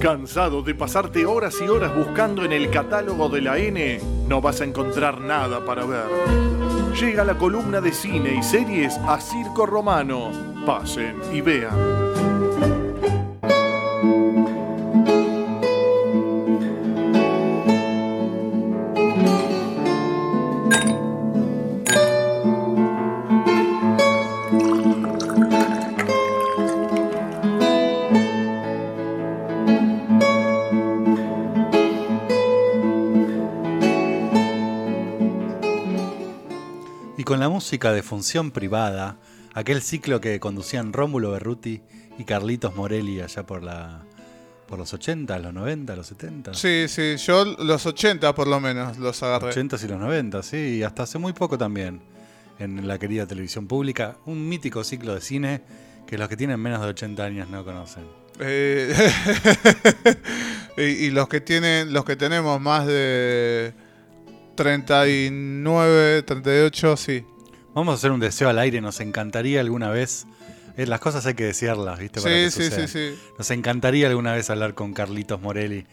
¿Cansado de pasarte horas y horas buscando en el catálogo de la N? No vas a encontrar nada para ver. Llega la columna de cine y series a Circo Romano. Pasen y vean. Música de función privada, aquel ciclo que conducían Rómulo Berruti y Carlitos Morelli allá por la por los 80, los 90, los 70. Sí, sí, yo los 80 por lo menos los agarré. Los 80 y los 90, sí, y hasta hace muy poco también en la querida televisión pública, un mítico ciclo de cine que los que tienen menos de 80 años no conocen. Eh, y, los que tienen los que tenemos más de 39, 38, sí. Vamos a hacer un deseo al aire, nos encantaría alguna vez. Eh, las cosas hay que desearlas, ¿viste? sí, sí, sí, sí. Nos encantaría alguna vez hablar con Carlitos Morelli,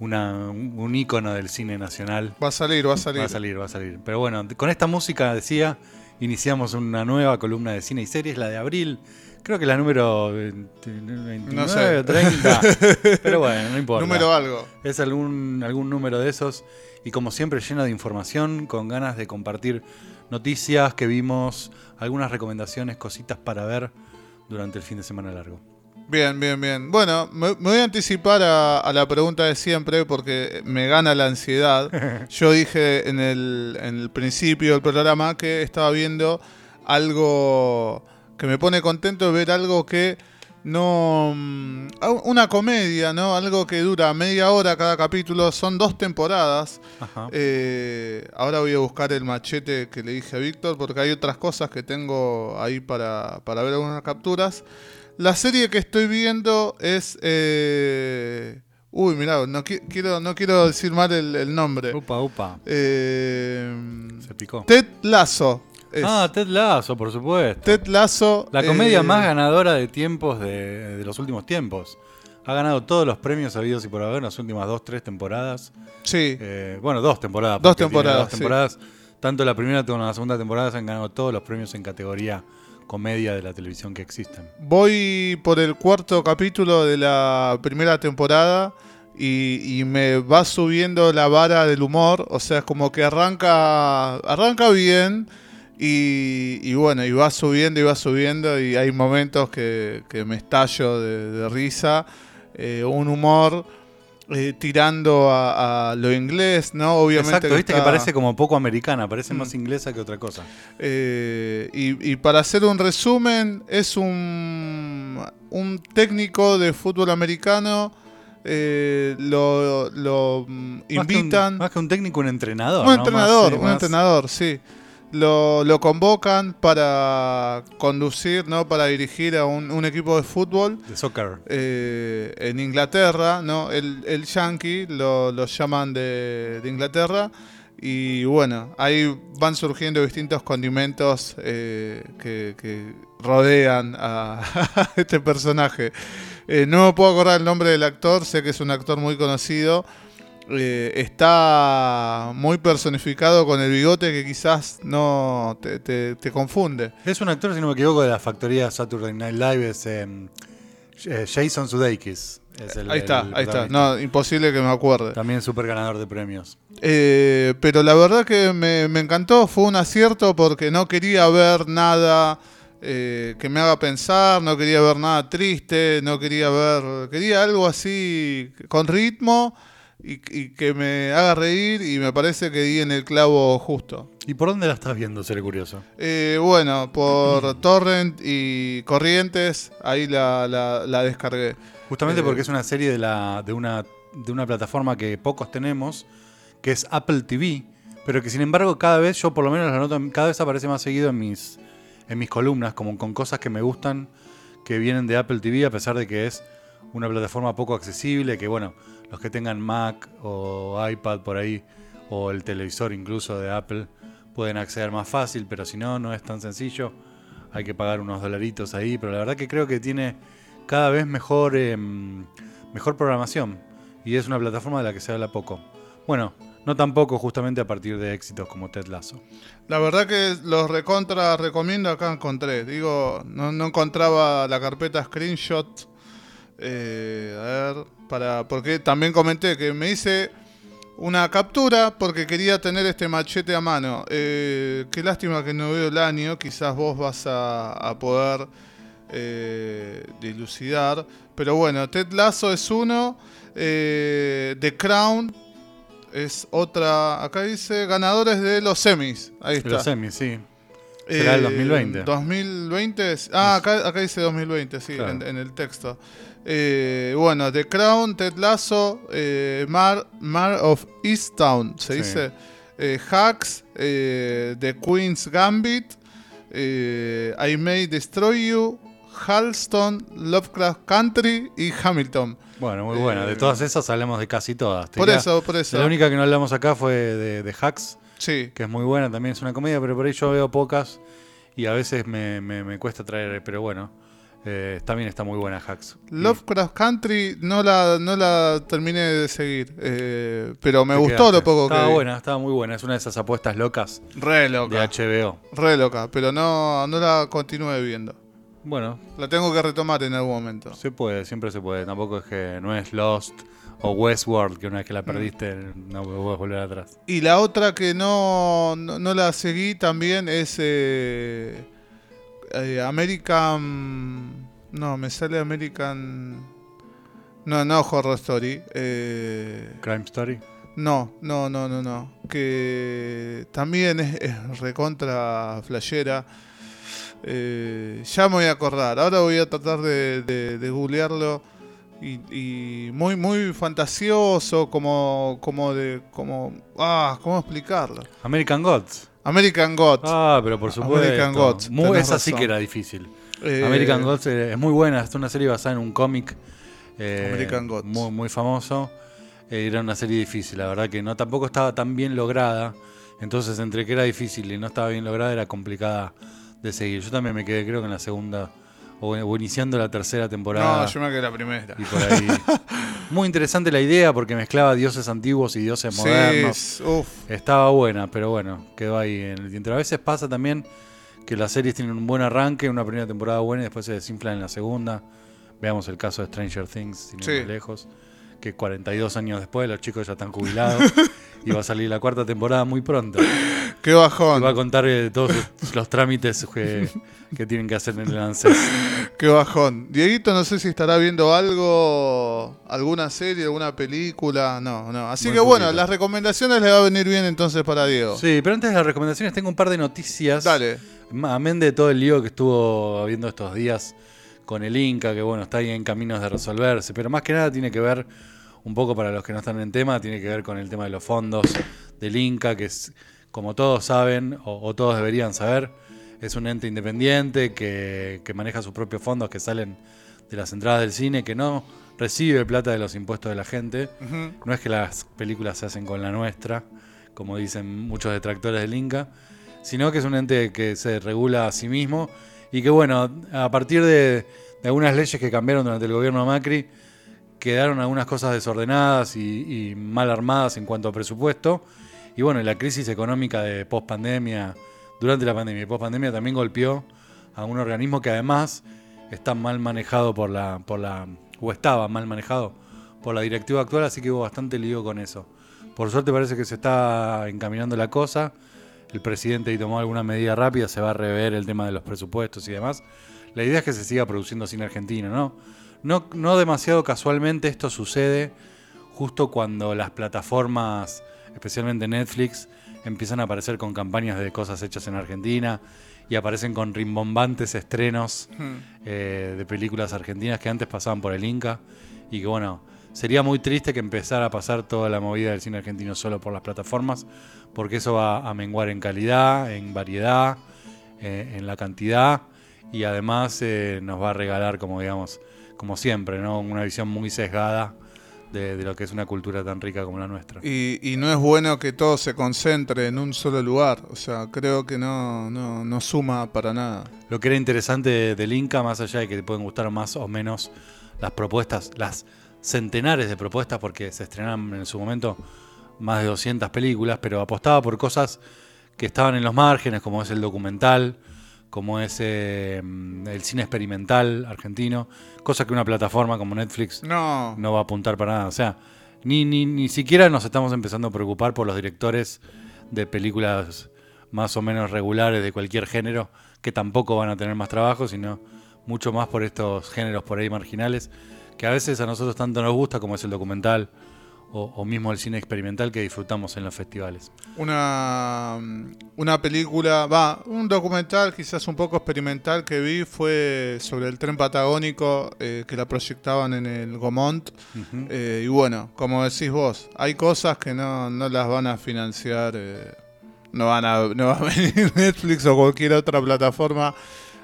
una, un ícono del cine nacional. Va a salir, va a salir. Va a salir, va a salir. Pero bueno, con esta música, decía, iniciamos una nueva columna de cine y series, la de abril. Creo que la número 29 no sé. 30. Pero bueno, no importa. Número algo. Es algún, algún número de esos y como siempre lleno de información, con ganas de compartir noticias que vimos, algunas recomendaciones, cositas para ver durante el fin de semana largo. Bien, bien, bien. Bueno, me, voy a anticipar a, la pregunta de siempre porque me gana la ansiedad. Yo dije en el, en el principio del programa que estaba viendo algo que me pone contento ver algo que no mm, una comedia, ¿no? Algo que dura media hora cada capítulo, son dos temporadas. Eh, ahora voy a buscar el machete que le dije a Víctor porque hay otras cosas que tengo ahí para, para ver algunas capturas. La serie que estoy viendo es... Eh, uy, mirá, no, quiero, no quiero decir mal el, nombre. Upa, upa. Eh, Se picó. Ted Ah, Ted Lasso, por supuesto. Ted Lasso. La comedia eh, más ganadora de tiempos de, los últimos tiempos. Ha ganado todos los premios habidos y por haber en las últimas dos, tres temporadas. Sí. Eh, bueno, dos temporadas. Dos temporadas. Dos temporadas. Tanto la primera como la segunda temporada se han ganado todos los premios en categoría comedia de la televisión que existen. Voy por el cuarto capítulo de la primera temporada y, y, me va subiendo la vara del humor. O sea, es como que arranca, arranca bien y, bueno, y va subiendo y va subiendo y hay momentos que, me estallo de, risa, eh, un humor eh, tirando a, lo inglés, ¿no? Obviamente. Exacto, viste que parece como poco americana, parece más mm. inglesa que otra cosa. Eh, y, para hacer un resumen, es un, un técnico de fútbol americano. lo, invitan. Más que, un, técnico, un entrenador. Un entrenador, un entrenador, sí lo, convocan para conducir, ¿no? para dirigir a un, equipo de fútbol. De soccer. Eh, en Inglaterra, ¿no? El, el Yankee lo, llaman de, Inglaterra. Y bueno, ahí van surgiendo distintos condimentos eh, que, rodean a, este personaje. Eh, no me puedo acordar el nombre del actor, sé que es un actor muy conocido. Eh, está muy personificado con el bigote que quizás no te, confunde. Es un actor, si no me equivoco, de la factoría Saturday Night Live, es em, eh, Jason Sudeikis. ahí está, ahí está. No, imposible que me acuerde. También súper ganador de premios. Eh, pero la verdad que me, encantó, fue un acierto porque no quería ver nada que me haga pensar, no quería ver nada triste, no quería ver, quería algo así con ritmo y, que me haga reír y me parece que di en el clavo justo. ¿Y por dónde la estás viendo, seré curioso? Eh, bueno, por Torrent y Corrientes, ahí la, la, descargué. Justamente eh, porque es una serie de, la, de, una, de una plataforma que pocos tenemos, que es Apple TV, pero que sin embargo cada vez, yo por lo menos la noto, cada vez aparece más seguido en mis, en mis columnas, como con cosas que me gustan, que vienen de Apple TV, a pesar de que es una plataforma poco accesible, que bueno, los que tengan Mac o iPad por ahí, o el televisor incluso de Apple, pueden acceder más fácil, pero si no, no es tan sencillo. Hay que pagar unos dolaritos ahí, pero la verdad que creo que tiene cada vez mejor, em, mejor programación. Y es una plataforma de la que se habla poco. Bueno, no tampoco justamente a partir de éxitos como Ted Lasso. La verdad que los recontra recomiendo acá encontré. Digo, no, no encontraba la carpeta screenshot. Eh, a ver, para, porque también comenté que me hice una captura porque quería tener este machete a mano. Eh, qué lástima que no veo el año, quizás vos vas a, a poder eh, dilucidar. Pero bueno, Ted Lasso es uno, eh, The Crown es otra, acá dice ganadores de los semis. Ahí está. Los semis, sí. Será el 2020. 2020. es- Ah, acá, acá dice 2020, sí, Claro. en, en el texto. Eh, bueno, The Crown, Ted Lasso, eh, Mar, Mar of Easttown, se Sí. dice. Eh, Hacks, eh, The Queen's Gambit, I May Destroy You, Halston, Lovecraft Country y Hamilton. Bueno, muy buena. De todas esas hablamos de casi todas. Te Por diría- eso, por eso. La única que no hablamos acá fue de, de Hacks, Sí. que es muy buena, también es una comedia, pero por ahí yo veo pocas y a veces me, me- me cuesta traer, pero bueno, eh, también está muy buena Hacks. Lovecraft Country no la, no la terminé de seguir, eh, pero me gustó quedaste. lo poco estaba que vi. buena, estaba muy buena. Es una de esas apuestas locas Re de loca, HBO. re loca, pero no, no la continué viendo. Bueno, La tengo que retomar en algún momento. se puede, siempre se puede. Tampoco es que no es Lost o Westworld, que una vez Mm. que la perdiste no puedes volver atrás. Y la otra que no, no, no la seguí también es eh, eh, American... No, me sale American... No, no Horror Story. eh, Crime Story. No, no, no, no, no. Que también es, es recontra flashera. Eh, ya me voy a acordar. Ahora voy a tratar de, de- de googlearlo. Y, y muy, muy fantasioso, como, como de, como, ah, ¿cómo explicarlo? American Gods. American Gods. Ah, pero por supuesto. American Gods, Muy, esa sí que era difícil. Eh, American Gods eh, es muy buena, es una serie basada en un cómic eh, American Gods. muy, muy famoso. Eh, era una serie difícil, la verdad que no tampoco estaba tan bien lograda. Entonces, entre que era difícil y no estaba bien lograda, era complicada de seguir. Yo también me quedé, creo que en la segunda o, o iniciando la tercera temporada. No, yo me quedé la primera. Y por ahí. Muy interesante la idea porque mezclaba dioses antiguos y dioses modernos. Uf. Estaba buena, pero bueno, quedó ahí en el tintero. A veces pasa también que las series tienen un buen arranque, una primera temporada buena y después se desinflan en la segunda. Veamos el caso de Stranger Things, sin ir Sí. lejos, que 42 años después los chicos ya están jubilados y va a salir la cuarta temporada muy pronto. Qué bajón. va a contar eh, todos los trámites que, que tienen que hacer en el ANSES. Qué bajón. Dieguito, no sé si estará viendo algo, alguna serie, alguna película. No, no. Así Muy que bueno, poquito. las recomendaciones le va a venir bien entonces para Diego. Sí, pero antes de las recomendaciones tengo un par de noticias. Dale. Amén de todo el lío que estuvo habiendo estos días con el Inca, que bueno, está ahí en caminos de resolverse, pero más que nada tiene que ver, un poco para los que no están en tema, tiene que ver con el tema de los fondos del Inca, que es, como todos saben, o, o todos deberían saber, es un ente independiente que, que maneja sus propios fondos que salen de las entradas del cine, que no recibe plata de los impuestos de la gente. No es que las películas se hacen con la nuestra, como dicen muchos detractores del Inca, sino que es un ente que se regula a sí mismo y que, bueno, a partir de, de algunas leyes que cambiaron durante el gobierno de Macri, quedaron algunas cosas desordenadas y, y mal armadas en cuanto a presupuesto. Y bueno, la crisis económica de post-pandemia, durante la pandemia y post-pandemia, también golpeó a un organismo que además está mal manejado por la, por la, o estaba mal manejado por la directiva actual, así que hubo bastante lío con eso. Por suerte parece que se está encaminando la cosa. El presidente ahí tomó alguna medida rápida, se va a rever el tema de los presupuestos y demás. La idea es que se siga produciendo cine argentino, ¿no? No, no demasiado casualmente esto sucede justo cuando las plataformas, especialmente Netflix, empiezan a aparecer con campañas de cosas hechas en Argentina y aparecen con rimbombantes estrenos eh, de películas argentinas que antes pasaban por el Inca y que bueno, sería muy triste que empezara a pasar toda la movida del cine argentino solo por las plataformas porque eso va a menguar en calidad, en variedad, eh, en la cantidad y además eh, nos va a regalar como digamos, como siempre, ¿no? una visión muy sesgada de, de lo que es una cultura tan rica como la nuestra. Y, y no es bueno que todo se concentre en un solo lugar. O sea, creo que no, no, no suma para nada. Lo que era interesante del Inca, más allá de que te pueden gustar más o menos las propuestas, las centenares de propuestas porque se estrenaron en su momento más de 200 películas, pero apostaba por cosas que estaban en los márgenes, como es el documental, como es eh, el cine experimental argentino, cosa que una plataforma como Netflix No. no va a apuntar para nada. O sea, ni, ni, ni siquiera nos estamos empezando a preocupar por los directores de películas más o menos regulares de cualquier género, que tampoco van a tener más trabajo, sino mucho más por estos géneros por ahí marginales, que a veces a nosotros tanto nos gusta, como es el documental o, o mismo el cine experimental que disfrutamos en los festivales. Una, una película, va, un documental quizás un poco experimental que vi fue sobre el tren patagónico eh, que la proyectaban en el Gomont. Eh, y bueno, como decís vos, hay cosas que no, no las van a financiar, eh, no, van a, no va a venir Netflix o cualquier otra plataforma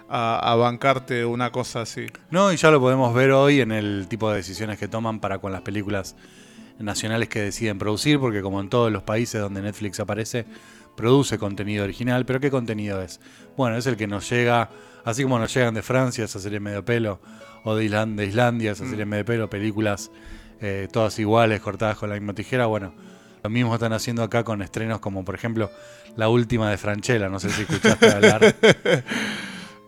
a, a bancarte una cosa así. No, y ya lo podemos ver hoy en el tipo de decisiones que toman para con las películas nacionales que deciden producir, porque como en todos los países donde Netflix aparece, produce contenido original, pero ¿qué contenido es? Bueno, es el que nos llega, así como nos llegan de Francia esa serie medio pelo, o de, Islan- de Islandia esa serie medio pelo, películas eh, todas iguales, cortadas con la misma tijera, bueno, lo mismo están haciendo acá con estrenos como por ejemplo la última de Franchella, no sé si escuchaste hablar.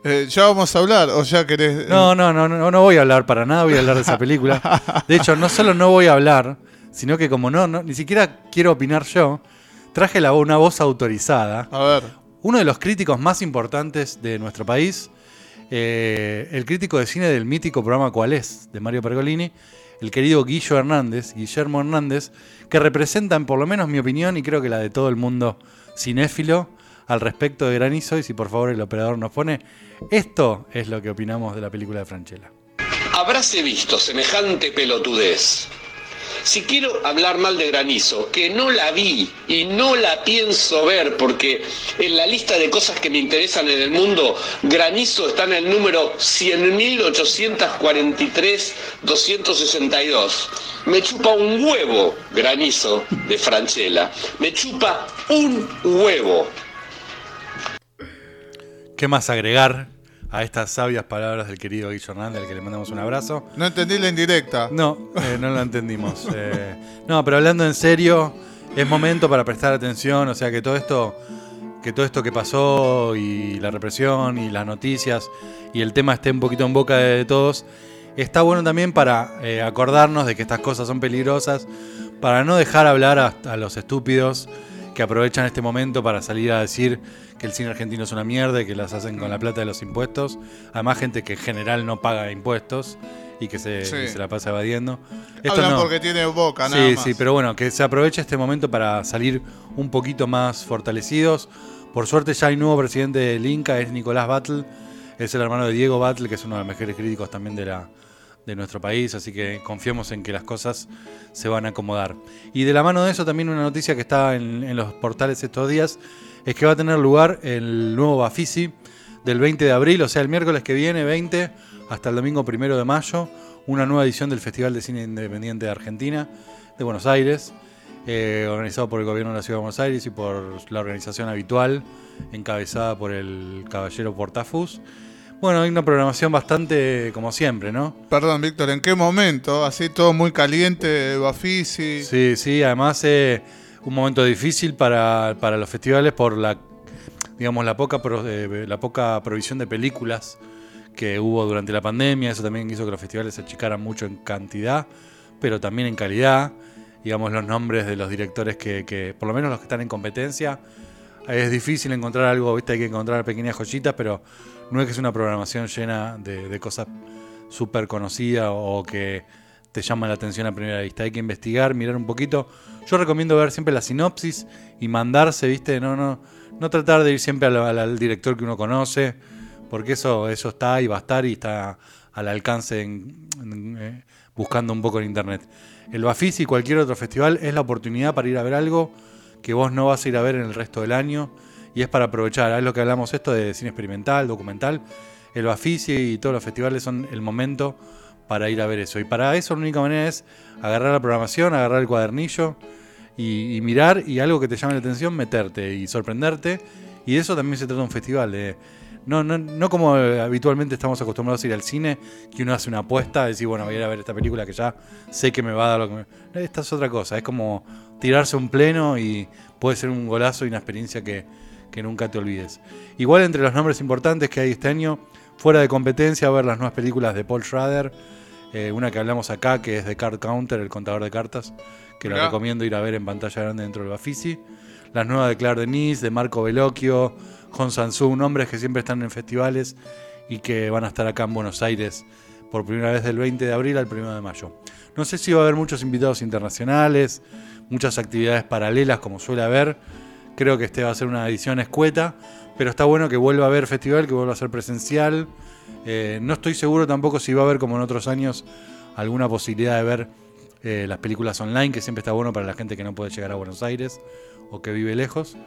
Eh, ya vamos a hablar, o ya querés... No, no, no, no, no voy a hablar para nada, voy a hablar de esa película. De hecho, no solo no voy a hablar, sino que como no, no ni siquiera quiero opinar yo, traje la, una voz autorizada. A ver, Uno de los críticos más importantes de nuestro país, eh, el crítico de cine del mítico programa ¿Cuál es? de Mario Pergolini, el querido Guillo Hernández, Guillermo Hernández, que representan, por lo menos mi opinión y creo que la de todo el mundo cinéfilo, al respecto de Granizo. Y si por favor el operador nos pone, esto es lo que opinamos de la película de Franchella. Habráse visto semejante pelotudez. Si quiero hablar mal de Granizo, que no la vi y no la pienso ver porque en la lista de cosas que me interesan en el mundo, Granizo está en el número 100.843-262. Me chupa un huevo Granizo de Franchella. Me chupa un huevo. ¿Qué más agregar a estas sabias palabras del querido Guillo Hernández, al que le mandamos un abrazo? no entendí la indirecta. No, eh, no lo entendimos. Eh, no, pero hablando en serio, es momento para prestar atención, o sea que todo esto, que todo esto que pasó y la represión y las noticias y el tema esté un poquito en boca de todos, está bueno también para eh, acordarnos de que estas cosas son peligrosas, para no dejar hablar a, a los estúpidos que aprovechan este momento para salir a decir que el cine argentino es una mierda y que las hacen con la plata de los impuestos. Además, gente que en general no paga impuestos y que se, Sí. se la pasa evadiendo. Esto Hablan no. porque tiene boca, nada Sí, más. sí, pero bueno, que se aproveche este momento para salir un poquito más fortalecidos. Por suerte ya hay nuevo presidente del Inca, es Nicolás Battle, es el hermano de Diego Battle, que es uno de los mejores críticos también de, la, de nuestro país, así que confiemos en que las cosas se van a acomodar. Y de la mano de eso también una noticia que está en, los portales estos días, es que va a tener lugar el nuevo Bafisi del 20 de abril, o sea, el miércoles que viene, 20, hasta el domingo 1 de mayo, una nueva edición del Festival de Cine Independiente de Argentina, de Buenos Aires, eh, organizado por el gobierno de la Ciudad de Buenos Aires y por la organización habitual, encabezada por el caballero Portafus. Bueno, hay una programación bastante como siempre, ¿no? Perdón, Víctor, ¿en qué momento? Así todo muy caliente, Bafisi. Sí, sí, además eh, un momento difícil para, para los festivales por la, digamos, la poca, pro- eh, la poca provisión de películas que hubo durante la pandemia. Eso también hizo que los festivales se achicaran mucho en cantidad, pero también en calidad. Digamos, los nombres de los directores que, que, por lo menos los que están en competencia, es difícil encontrar algo, ¿viste? Hay que encontrar pequeñas joyitas, pero no es que es una programación llena de, cosas súper conocidas o que te llaman la atención a primera vista. Hay que investigar, mirar un poquito. Yo recomiendo ver siempre la sinopsis y mandarse, ¿viste? No, no, no tratar de ir siempre al, director que uno conoce, porque eso, eso está y va a estar y está al alcance eh, buscando un poco en internet. El Bafisi y cualquier otro festival es la oportunidad para ir a ver algo que vos no vas a ir a ver en el resto del año y es para aprovechar. Es lo que hablamos esto de cine experimental, documental. El Bafisi y todos los festivales son el momento para ir a ver eso. Y para eso la única manera es agarrar la programación, agarrar el cuadernillo y, mirar y algo que te llame la atención, meterte y sorprenderte. Y de eso también se trata un festival, de No, no, no como habitualmente estamos acostumbrados a ir al cine, que uno hace una apuesta, decir, bueno, voy a ir a ver esta película que ya sé que me va a dar lo que me... Esta es otra cosa, es como tirarse un pleno y puede ser un golazo y una experiencia que, que nunca te olvides. Igual entre los nombres importantes que hay este año, fuera de competencia, a ver las nuevas películas de Paul Schrader, eh, una que hablamos acá que es de Card Counter, el contador de cartas, que lo recomiendo ir a ver en pantalla grande dentro del Bafisi. Las nuevas de Claire Denis, de Marco Bellocchio, Jon Sansu, nombres que siempre están en festivales y que van a estar acá en Buenos Aires por primera vez del 20 de abril al 1 de mayo. No sé si va a haber muchos invitados internacionales, muchas actividades paralelas como suele haber. Creo que este va a ser una edición escueta, pero está bueno que vuelva a haber festival, que vuelva a ser presencial. Eh, no estoy seguro tampoco si va a haber, como en otros años, alguna posibilidad de ver eh, las películas online, que siempre está bueno para la gente que no puede llegar a Buenos Aires o que vive lejos.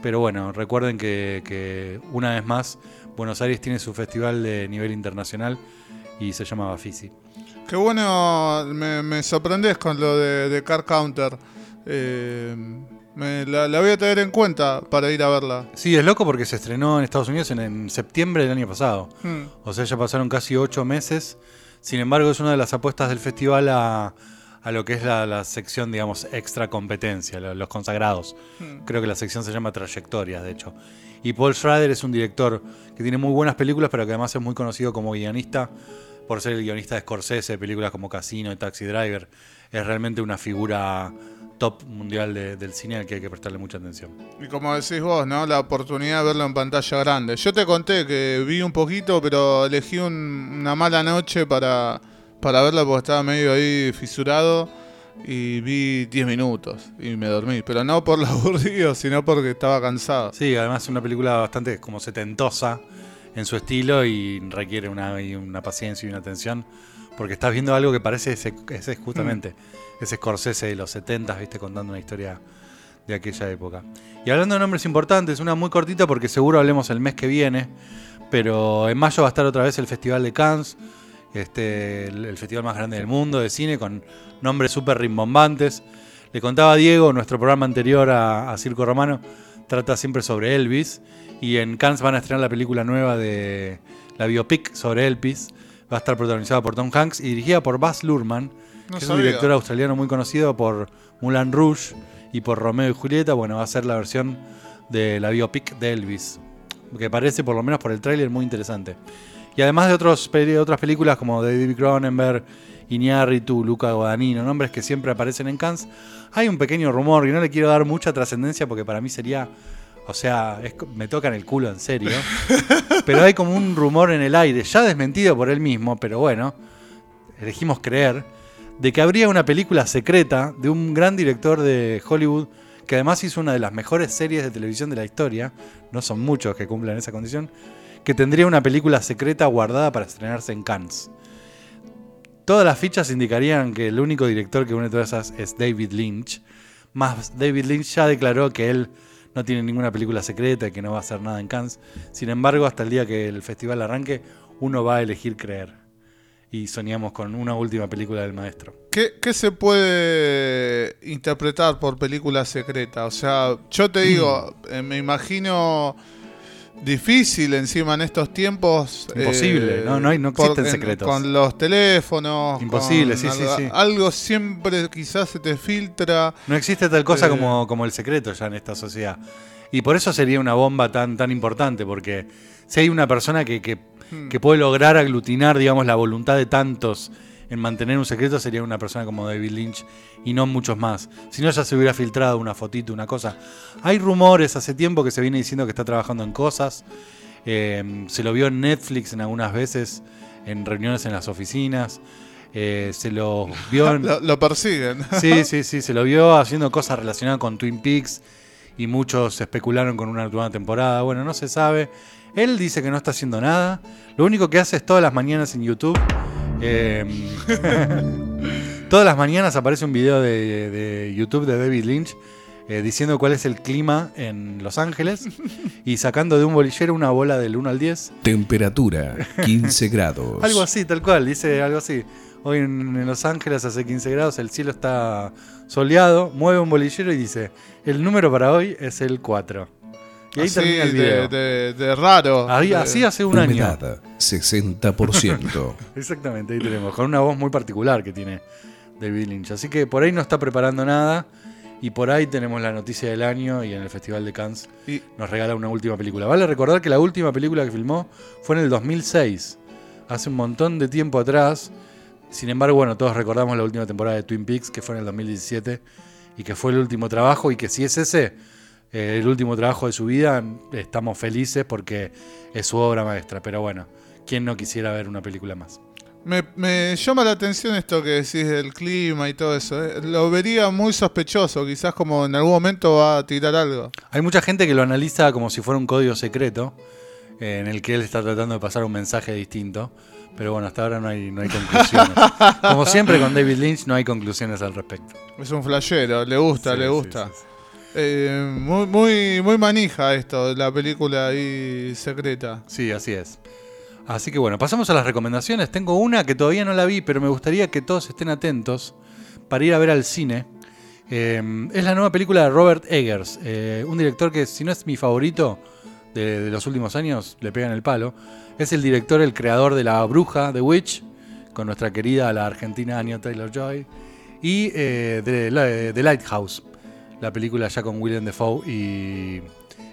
Pero bueno, recuerden que, una vez más Buenos Aires tiene su festival de nivel internacional y se llama Bafisi. Qué bueno, me, me sorprendes con lo de, de Car Counter. Eh, me- la, la voy a tener en cuenta para ir a verla. Sí, es loco porque se estrenó en Estados Unidos en, en septiembre del año pasado. Hmm. O sea, ya pasaron casi ocho meses. Sin embargo, es una de las apuestas del festival a, a lo que es la, la sección, digamos, extra competencia, lo- los consagrados. Creo que la sección se llama Trayectorias, de hecho. Y Paul Schrader es un director que tiene muy buenas películas, pero que además es muy conocido como guionista, por ser el guionista de Scorsese, de películas como Casino y Taxi Driver. Es realmente una figura top mundial de- del cine al que hay que prestarle mucha atención. Y como decís vos, ¿no? La oportunidad de verlo en pantalla grande. Yo te conté que vi un poquito, pero elegí un- una mala noche para, para verla porque estaba medio ahí fisurado. Y vi 10 minutos y me dormí. Pero no por lo aburrido, sino porque estaba cansado. Sí, además es una película bastante como setentosa en su estilo y requiere una, y una paciencia y una atención porque estás viendo algo que parece ese, ese justamente ese Scorsese de los 70, viste, contando una historia de aquella época. Y hablando de nombres importantes, una muy cortita porque seguro hablemos el mes que viene, pero en mayo va a estar otra vez el Festival de Cannes, este, el, el festival más grande del mundo de cine, con nombres súper rimbombantes. Le contaba a Diego, nuestro programa anterior a, a Circo Romano, trata siempre sobre Elvis. Y en Cannes van a estrenar la película nueva de la biopic sobre Elvis. Va a estar protagonizada por Tom Hanks y dirigida por Baz Luhrmann, No que es un sabía. director australiano muy conocido por Moulin Rouge y por Romeo y Julieta. Bueno, va a ser la versión de la biopic de Elvis, que parece, por lo menos por el tráiler, muy interesante. Y además de otros, otras películas como David Cronenberg, Iñárritu, Luca Guadagnino, nombres que siempre aparecen en Cannes, hay un pequeño rumor y no le quiero dar mucha trascendencia porque para mí sería, o sea, me tocan el culo en serio. pero hay como un rumor en el aire, ya desmentido por él mismo, pero bueno, elegimos creer, de que habría una película secreta de un gran director de Hollywood que además hizo una de las mejores series de televisión de la historia, no son muchos que cumplan esa condición, que tendría una película secreta guardada para estrenarse en Cannes. Todas las fichas indicarían que el único director que une todas esas es David Lynch, más David Lynch ya declaró que él no tiene ninguna película secreta y que no va a hacer nada en Cannes. Sin embargo, hasta el día que el festival arranque, uno va a elegir creer. Y soñamos con una última película del maestro. ¿Qué, qué se puede interpretar por película secreta? O sea, yo te digo, eh, me imagino difícil encima en estos tiempos. eh, Imposible, no, no hay- no por- existen secretos. Con los teléfonos. Imposible, con sí, sí, sí. Algo siempre quizás se te filtra. No existe tal cosa Eh. como, como el secreto ya en esta sociedad. Y por eso sería una bomba tan, tan importante, porque si hay una persona que, que, que puede lograr aglutinar, digamos, la voluntad de tantos en mantener un secreto, sería una persona como David Lynch y no muchos más. Si no, ya se hubiera filtrado una fotito, una cosa. Hay rumores hace tiempo que se viene diciendo que está trabajando en cosas. Eh, se lo vio en Netflix en algunas veces, en reuniones en las oficinas. Eh, se lo vio en, Lo, lo persiguen. Sí, sí, sí, se lo vio haciendo cosas relacionadas con Twin Peaks y muchos especularon con una nueva temporada. Bueno, no se sabe. Él dice que no está haciendo nada. Lo único que hace es todas las mañanas en YouTube. Eh, todas las mañanas aparece un video de, de YouTube de David Lynch eh, diciendo cuál es el clima en Los Ángeles y sacando de un bolillero una bola del 1 al 10 Temperatura 15 grados. algo así, tal cual, dice algo así. Hoy en, en Los Ángeles hace 15 grados, el cielo está soleado, mueve un bolillero y dice, el número para hoy es el 4. Y ahí así termina el video. de, de- de raro. Ahí- de- así hace un año. Humedad 60%. Exactamente, ahí tenemos. Con una voz muy particular que tiene David Lynch. Así que por ahí no está preparando nada. Y por ahí tenemos la noticia del año y en el Festival de Cannes Y- nos regala una última película. Vale recordar que la última película que filmó fue en el 2006, hace un montón de tiempo atrás. Sin embargo, bueno, todos recordamos la última temporada de Twin Peaks, que fue en el 2017, y que fue el último trabajo, y que si es ese eh, el último trabajo de su vida, estamos felices porque es su obra maestra. Pero bueno, ¿quién no quisiera ver una película más? Me, me llama la atención esto que decís del clima y todo eso. eh. Lo vería muy sospechoso, quizás como en algún momento va a tirar algo. Hay mucha gente que lo analiza como si fuera un código secreto, eh, en el que él está tratando de pasar un mensaje distinto. Pero bueno, hasta ahora no hay, no hay conclusiones. Como siempre con David Lynch, no hay conclusiones al respecto. Es un flashero, le gusta, Sí, le gusta. sí, sí. Eh, muy, muy, manija esto, la película ahí secreta. Sí, así es. Así que bueno, pasamos a las recomendaciones. Tengo una que todavía no la vi, pero me gustaría que todos estén atentos para ir a ver al cine. Eh, es la nueva película de Robert Eggers, eh, un director que si no es mi favorito de, de los últimos años, le pegan el palo. Es el director, el creador de La Bruja, The Witch, con nuestra querida, la argentina Anya Taylor-Joy, y de, de The Lighthouse, la película ya con William Defoe y,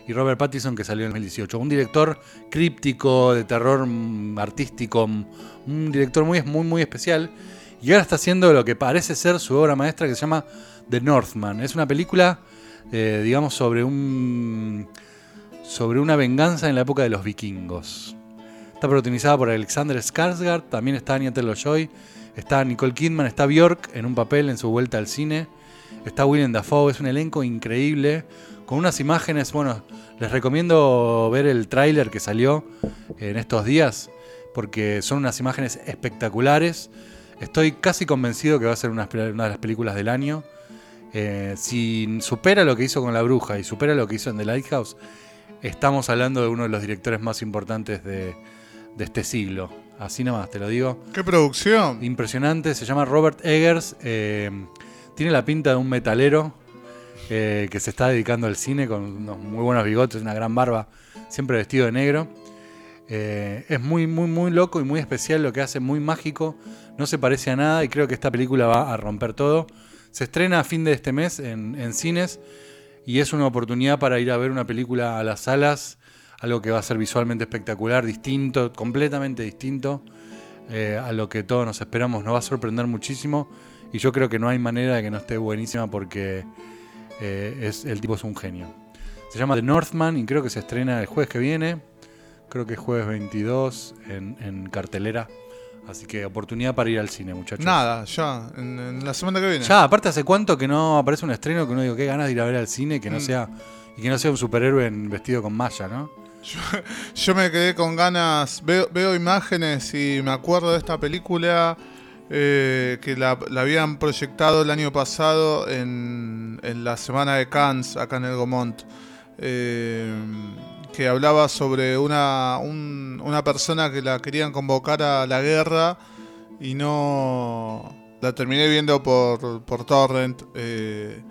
y Robert Pattinson que salió en 2018. Un director críptico, de terror mm, artístico, mm, un director muy, muy, muy especial. Y ahora está haciendo lo que parece ser su obra maestra que se llama The Northman. Es una película, eh, digamos, sobre un sobre una venganza en la época de los vikingos. Está protagonizada por Alexander Skarsgård, también está Anya Taylor-Joy, está Nicole Kidman, está Bjork en un papel en su vuelta al cine, está William Dafoe, es un elenco increíble, con unas imágenes, bueno, les recomiendo ver el tráiler que salió en estos días, porque son unas imágenes espectaculares. Estoy casi convencido que va a ser una, una de las películas del año. Eh, si supera lo que hizo con La Bruja y supera lo que hizo en The Lighthouse, estamos hablando de uno de los directores más importantes de, de este siglo. Así nomás, te lo digo. ¡Qué producción! Impresionante, se llama Robert Eggers. eh, tiene la pinta de un metalero eh, que se está dedicando al cine con unos muy buenos bigotes, una gran barba, siempre vestido de negro. Eh, es muy, muy, muy loco y muy especial lo que hace, muy mágico. No se parece a nada y creo que esta película va a romper todo. Se estrena a fin de este mes en, cines y es una oportunidad para ir a ver una película a las salas, algo que va a ser visualmente espectacular, distinto, completamente distinto eh, a lo que todos nos esperamos. Nos va a sorprender muchísimo y yo creo que no hay manera de que no esté buenísima porque eh, es, el tipo es un genio. Se llama The Northman y creo que se estrena el jueves que viene. Creo que es jueves 22 en, en cartelera. Así que oportunidad para ir al cine, muchachos. Nada, ya, en, en la semana que viene. Ya, aparte hace cuánto que no aparece un estreno que uno digo, qué ganas de ir a ver al cine, que no Mm. sea y que no sea un superhéroe en- vestido con malla, ¿no? Yo me quedé con ganas, veo, veo imágenes y me acuerdo de esta película eh, que la, habían proyectado el año pasado en, en la semana de Cannes, acá en el Gomont, eh, que hablaba sobre una, un- una persona que la querían convocar a la guerra y no... La terminé viendo por, por Torrent. eh,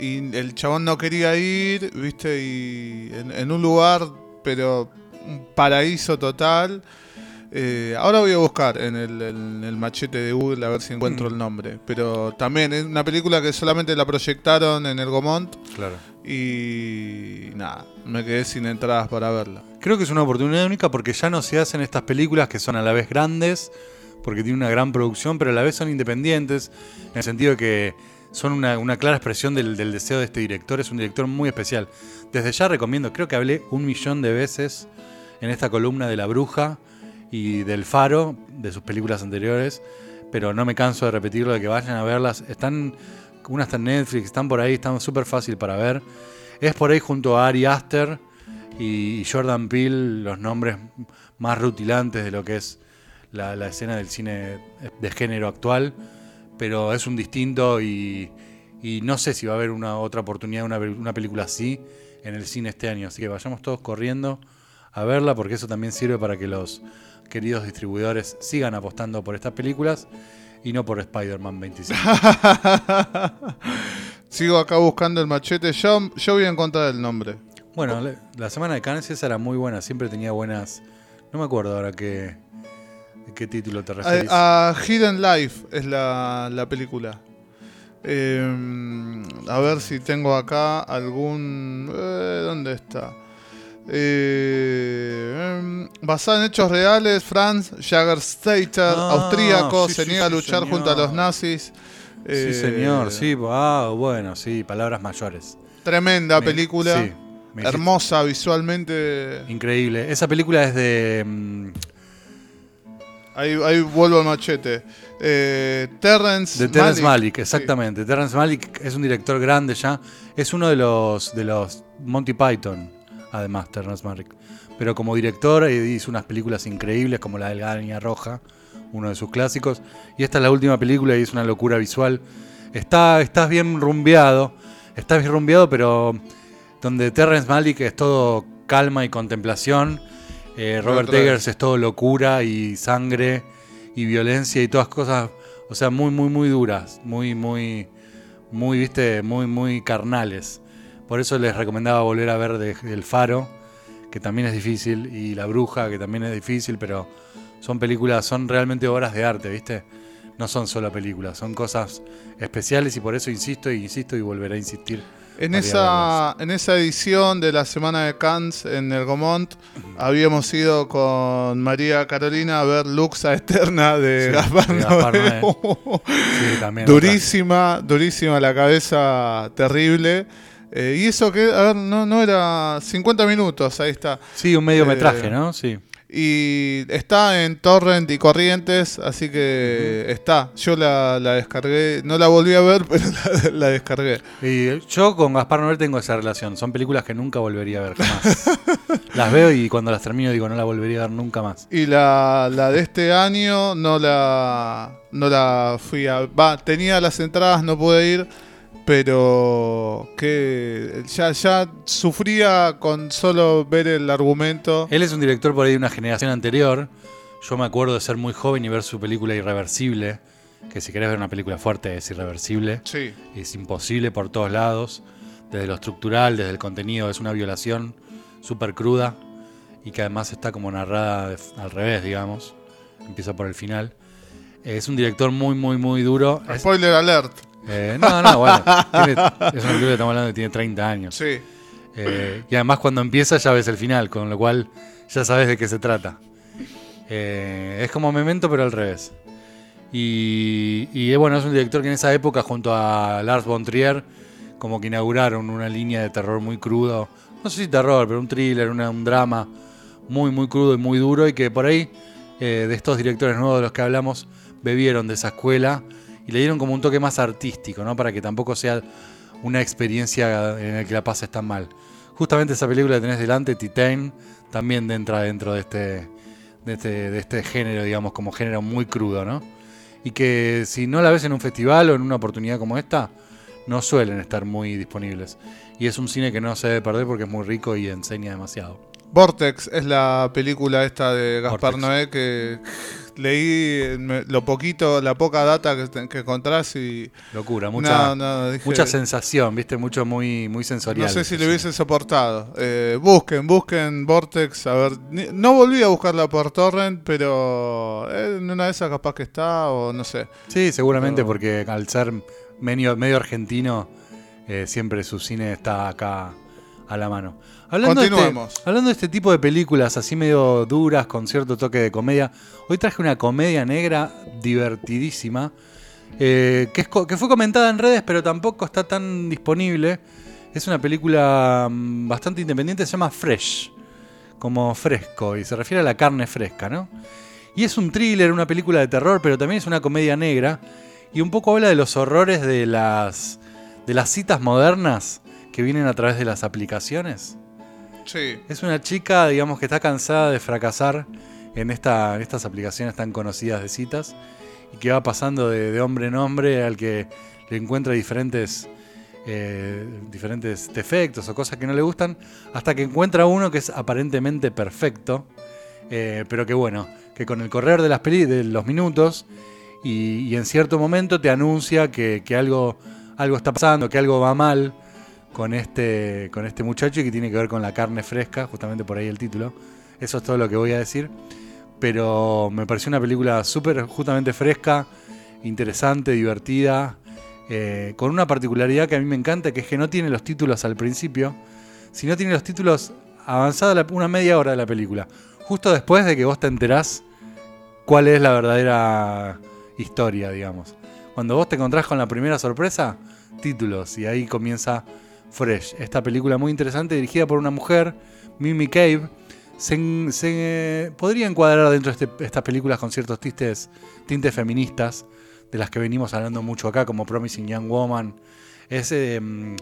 y el chabón no quería ir, viste, y en un lugar, pero un paraíso total. Eh, ahora voy a buscar en el, en el machete de Google a ver si encuentro Mm. el nombre. Pero también es una película que solamente la proyectaron en el Gomont Claro. y nada, me quedé sin entradas para verla. Creo que es una oportunidad única porque ya no se hacen estas películas que son a la vez grandes, porque tienen una gran producción, pero a la vez son independientes, en el sentido de que son una, una clara expresión del, del deseo de este director. Es un director muy especial. Desde ya recomiendo, creo que hablé un millón de veces en esta columna de La Bruja y del Faro, de sus películas anteriores, pero no me canso de repetirlo, de que vayan a verlas. Están, unas están en Netflix, están por ahí, están súper fácil para ver. Es por ahí junto a Ari Aster y Jordan Peele los nombres más rutilantes de lo que es la, escena del cine de género actual, pero es un distinto y, y no sé si va a haber una otra oportunidad, una película así en el cine este año, así que vayamos todos corriendo a verla porque eso también sirve para que los queridos distribuidores sigan apostando por estas películas y no por Spider-Man 25. Sigo acá buscando el machete, yo, yo voy a encontrar el nombre. Bueno, la- la semana de Cannes esa era muy buena, siempre tenía buenas. No me acuerdo ahora qué, qué título te referís. A, a Hidden Life es la, la película. Eh, a ver si tengo acá algún... eh, ¿Dónde está? Eh, em, basada en hechos reales, Franz Jagerstatter, Ah, austríaco, sí, se sí, niega a luchar señor. junto a los nazis. sí, Eh, señor, sí. Ah, bueno, sí, palabras mayores. Tremenda Me- película, sí, hermosa visualmente. Increíble. Esa película es de. mm, Ahí, ahí vuelvo al machete. Eh, Terrence De Terrence Malick, sí. exactamente. Terrence Malick es un director grande ya. Es uno de los de los Monty Python, además, Terrence Malick. Pero como director eh, hizo unas películas increíbles como la Delgada Línea Roja, uno de sus clásicos. Y esta es la última película y es una locura visual. Está, estás bien rumbeado, estás bien rumbeado, pero donde Terrence Malick es todo calma y contemplación. eh, Robert. Eggers es todo locura y sangre y violencia y todas cosas, o sea, muy, muy, muy duras, muy, muy, muy, viste, muy, muy carnales. Por eso les recomendaba volver a ver de- El Faro, que también es difícil, y La Bruja, que también es difícil, pero son películas, son realmente obras de arte, viste. No son solo películas, son cosas especiales y por eso insisto y insisto y volveré a insistir. En esa, en esa edición de la Semana de Cannes en el Gomont, habíamos ido con María Carolina a ver Luxa Eterna de Sí, Gaspar de Gaspar Noé. Sí, también. durísima, durísima la cabeza, terrible. Eh, y eso que, a ver, no, no era 50 minutos, ahí está. Sí, un mediometraje, Eh, ¿no? Sí. Y está en Torrent y Corrientes, así que está. Yo la, la descargué, no la volví a ver, pero la, la descargué. Y yo con Gaspar Noé tengo esa relación. Son películas que nunca volvería a ver jamás. las veo y cuando las termino digo, no la volvería a ver nunca más. Y la, la de este año no la, no la fui a... Va, tenía las entradas, no pude ir, pero que ya, ya sufría con solo ver el argumento. Él es un director por ahí de una generación anterior. Yo me acuerdo de ser muy joven y ver su película Irreversible. Que si querés ver una película fuerte es irreversible. Sí, Es imposible por todos lados. Desde lo estructural, desde el contenido. Es una violación súper cruda. Y que además está como narrada al revés, digamos. Empieza por el final. Es un director muy, muy, muy duro. Es- spoiler alert. Eh, no, no, bueno. tiene- es una película que estamos hablando que tiene 30 años. Sí. Eh, y además cuando empieza ya ves el final, con lo cual ya sabes de qué se trata. Eh, es como Memento pero al revés. Y, y, eh, bueno, es un director que en esa época junto a Lars von Trier como que inauguraron una línea de terror muy crudo. No sé si terror, pero un thriller, una- un drama muy, muy crudo y muy duro y que por ahí eh, de estos directores nuevos de los que hablamos bebieron de esa escuela y le dieron como un toque más artístico, ¿no? Para que tampoco sea una experiencia en la que la pases tan mal. Justamente esa película que tenés delante, Titan, también entra dentro de este, de este, de este género, digamos, como género muy crudo, ¿no? Y que si no la ves en un festival o en una oportunidad como esta, no suelen estar muy disponibles. Y es un cine que no se debe perder porque es muy rico y enseña demasiado. Vortex es la película esta de Gaspar Vortex. Noé que leí lo poquito, la poca data que, que encontrás y Locura, mucha, no, no, dije, mucha sensación, ¿viste? Mucho muy, muy sensorial. no sé si le hubiese soportado. Eh, busquen, busquen Vortex. A ver, ni- no volví a buscarla por Torrent, pero eh, en una de esas capaz que está o no sé. Sí, seguramente porque al ser medio, medio argentino, eh, siempre su cine está acá a la mano. Hablando de, este, Continuemos. hablando de este tipo de películas así medio duras, con cierto toque de comedia, hoy traje una comedia negra divertidísima, eh, que, es co- que fue comentada en redes, pero tampoco está tan disponible. Es una película mm, bastante independiente, se llama Fresh, como fresco, y se refiere a la carne fresca, ¿no? Y es un thriller, una película de terror, pero también es una comedia negra. Y un poco habla de los horrores de las, de las citas modernas que vienen a través de las aplicaciones. Es una chica, digamos, que está cansada de fracasar en, esta, en estas aplicaciones tan conocidas de citas y que va pasando de, hombre en hombre al que le encuentra diferentes, eh, diferentes defectos o cosas que no le gustan hasta que encuentra uno que es aparentemente perfecto, eh, pero que bueno, que con el correr de, las peli- de los minutos y, en cierto momento te anuncia que, algo está pasando, que algo va mal con este, con este muchacho y que tiene que ver con la carne fresca, justamente por ahí el título. Eso es todo lo que voy a decir. Pero me pareció una película súper justamente fresca, interesante, divertida, eh, con una particularidad que a mí me encanta, que es que no tiene los títulos al principio, sino tiene los títulos avanzada una media hora de la película. Justo después de que vos te enterás cuál es la verdadera historia, digamos. Cuando vos te encontrás con la primera sorpresa, títulos, y ahí comienza Fresh. Esta película muy interesante dirigida por una mujer, Mimi Cave. Se, podría encuadrar dentro de este- estas películas con ciertos tintes, tintes feministas, de las que venimos hablando mucho acá, como Promising Young Woman. Mm,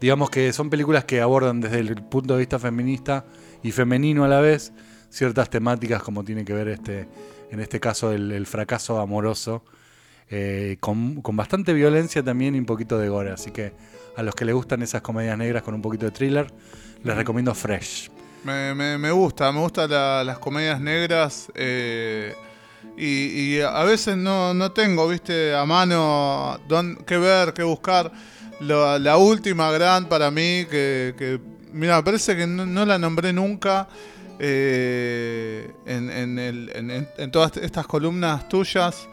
digamos que son películas que abordan desde el punto de vista feminista y femenino a la vez ciertas temáticas como tiene que ver este, en este caso el fracaso amoroso, eh, con, con bastante violencia también y un poquito de gore. Así que a los que les gustan esas comedias negras con un poquito de thriller, les recomiendo Fresh. Me, me- me gusta, me gustan la- las comedias negras. eh, y, y a veces no, no tengo, viste, a mano don, qué ver, qué buscar. La última gran para mí, que, que- mira, parece que no, no la nombré nunca eh, en, en el- en todas estas columnas tuyas,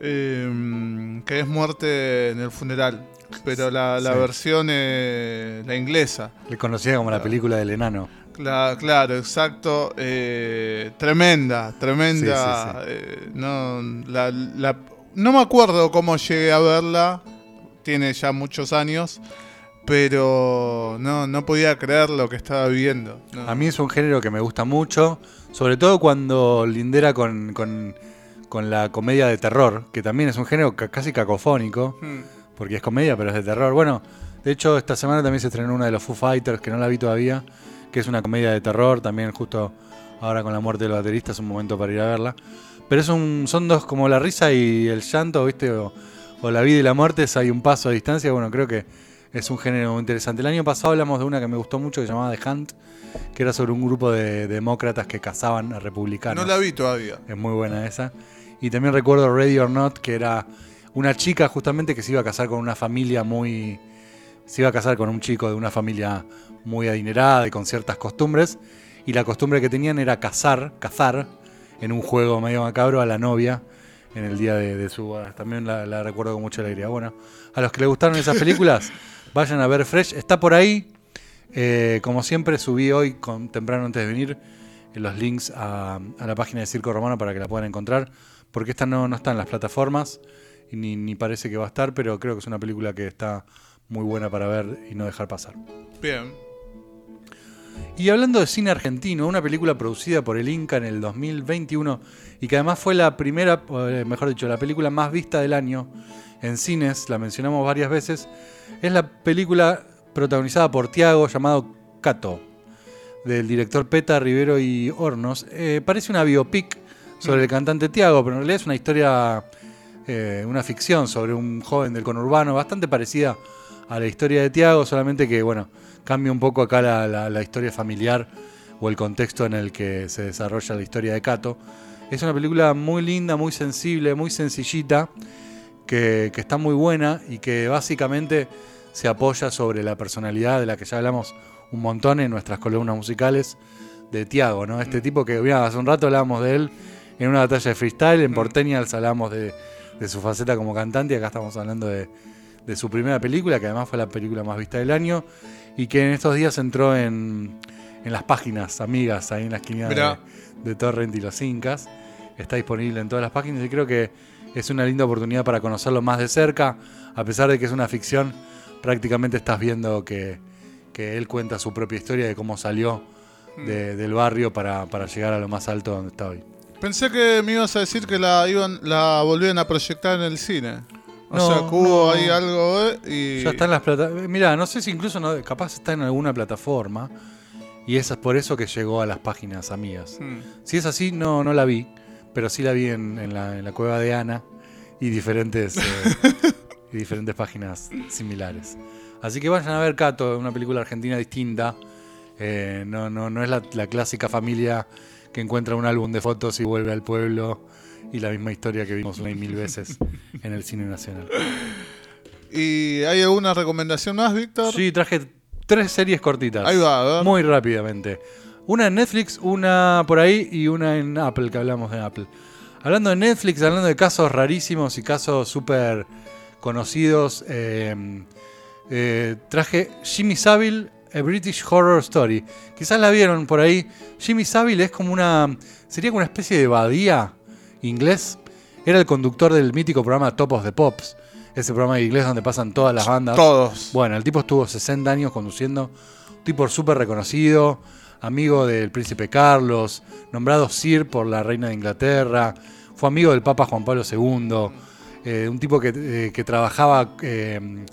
eh, que es Muerte en el Funeral. Pero la, la Sí. versión, eh, la inglesa. Le conocía como la película del enano. Cla- claro, exacto. eh, tremenda, tremenda. Sí, sí, eh, no, la- la- no me acuerdo cómo llegué a verla. Tiene ya muchos años. Pero no, no podía creer lo que estaba viendo. no. A mí es un género que me gusta mucho, sobre todo cuando lindera con, con- con la comedia de terror, que también es un género ca- casi cacofónico, Hmm. porque es comedia, pero es de terror. Bueno, de hecho, esta semana también se estrenó una de los Foo Fighters, que no la vi todavía, que es una comedia de terror, también justo ahora con la muerte del baterista es un momento para ir a verla. Pero es un, son dos, como la risa y el llanto, ¿viste? O, o la vida y la muerte, es- hay un paso a distancia. Bueno, creo que es un género muy interesante. El año pasado hablamos de una que me gustó mucho, que se llamaba The Hunt, que era sobre un grupo de demócratas que cazaban a republicanos. No la vi todavía. Es muy buena esa. Y también recuerdo Ready or Not, que era una chica justamente que se iba a casar con una familia muy... Se iba a casar con un chico de una familia muy adinerada y con ciertas costumbres. Y la costumbre que tenían era cazar, cazar, en un juego medio macabro a la novia en el día de, de su boda. También la, la recuerdo con mucha alegría. Bueno, a los que les gustaron esas películas, vayan a ver Fresh. Está por ahí. Eh, como siempre, subí hoy, con, temprano antes de venir, los links a, a la página de Circo Romano para que la puedan encontrar. Porque esta no, no está en las plataformas y ni, ni parece que va a estar, pero creo que es una película que está muy buena para ver y no dejar pasar. Bien. Y hablando de cine argentino, una película producida por el Inca en el 2021 y que además fue la primera, eh, mejor dicho, la película más vista del año en cines, la mencionamos varias veces, es la película protagonizada por Tiago llamado Cato, del director Peta Rivero y Hornos. Eh, parece una biopic sobre el cantante Tiago, pero en realidad es una historia, eh, una ficción sobre un joven del conurbano, bastante parecida a la historia de Tiago, solamente que, bueno, cambia un poco acá la, la- la historia familiar o el contexto en el que se desarrolla la historia de Cato. Es una película muy linda, muy sensible, muy sencillita, que, que está muy buena y que básicamente se apoya sobre la personalidad de la que ya hablamos un montón en nuestras columnas musicales de Tiago, ¿no? Este tipo que, mira, hace un rato hablábamos de él en una batalla de freestyle, en Porteñals hablamos de, de su faceta como cantante y acá estamos hablando de, de su primera película, que además fue la película más vista del año y que en estos días entró en, en las páginas amigas, ahí en la esquina de, Torrent y los Incas. Está disponible en todas las páginas y creo que es una linda oportunidad para conocerlo más de cerca, a pesar de que es una ficción, prácticamente estás viendo que, que él cuenta su propia historia de cómo salió de- del barrio para, para llegar a lo más alto donde está hoy. Pensé que me ibas a decir que la iban, la volvían a proyectar en el cine. O No, sea, que hubo no. ahí algo eh, y. Ya está en las plataformas. Mira, no sé si incluso no- capaz está en alguna plataforma y es por eso que llegó a las páginas amigas. Hmm. Si es así, no, no la vi, pero sí la vi en, en la, en la cueva de Ana y diferentes, eh, y diferentes páginas similares. Así que vayan a ver Cato, una película argentina distinta. Eh, no, no, no es la, la clásica familia que encuentra un álbum de fotos y vuelve al pueblo y la misma historia que vimos una y mil veces en el cine nacional. ¿Y hay alguna recomendación más, Víctor? Sí, traje tres series cortitas. Ahí va, a ver. Muy rápidamente. Una en Netflix, una por ahí y una en Apple, que hablamos de Apple. Hablando de Netflix, hablando de casos rarísimos y casos súper conocidos, eh, eh, traje Jimmy Savile, A British Horror Story. Quizás la vieron por ahí. Jimmy Savile es como una. sería como una especie de badía inglés. Era el conductor del mítico programa Top of the Pops. Ese programa de inglés donde pasan todas las bandas. Todos. Bueno, el tipo estuvo 60 años conduciendo. Un tipo súper reconocido. Amigo del príncipe Carlos. Nombrado Sir por la reina de Inglaterra. Fue amigo del Papa Juan Pablo II. eh, un tipo que, eh, que trabajaba eh,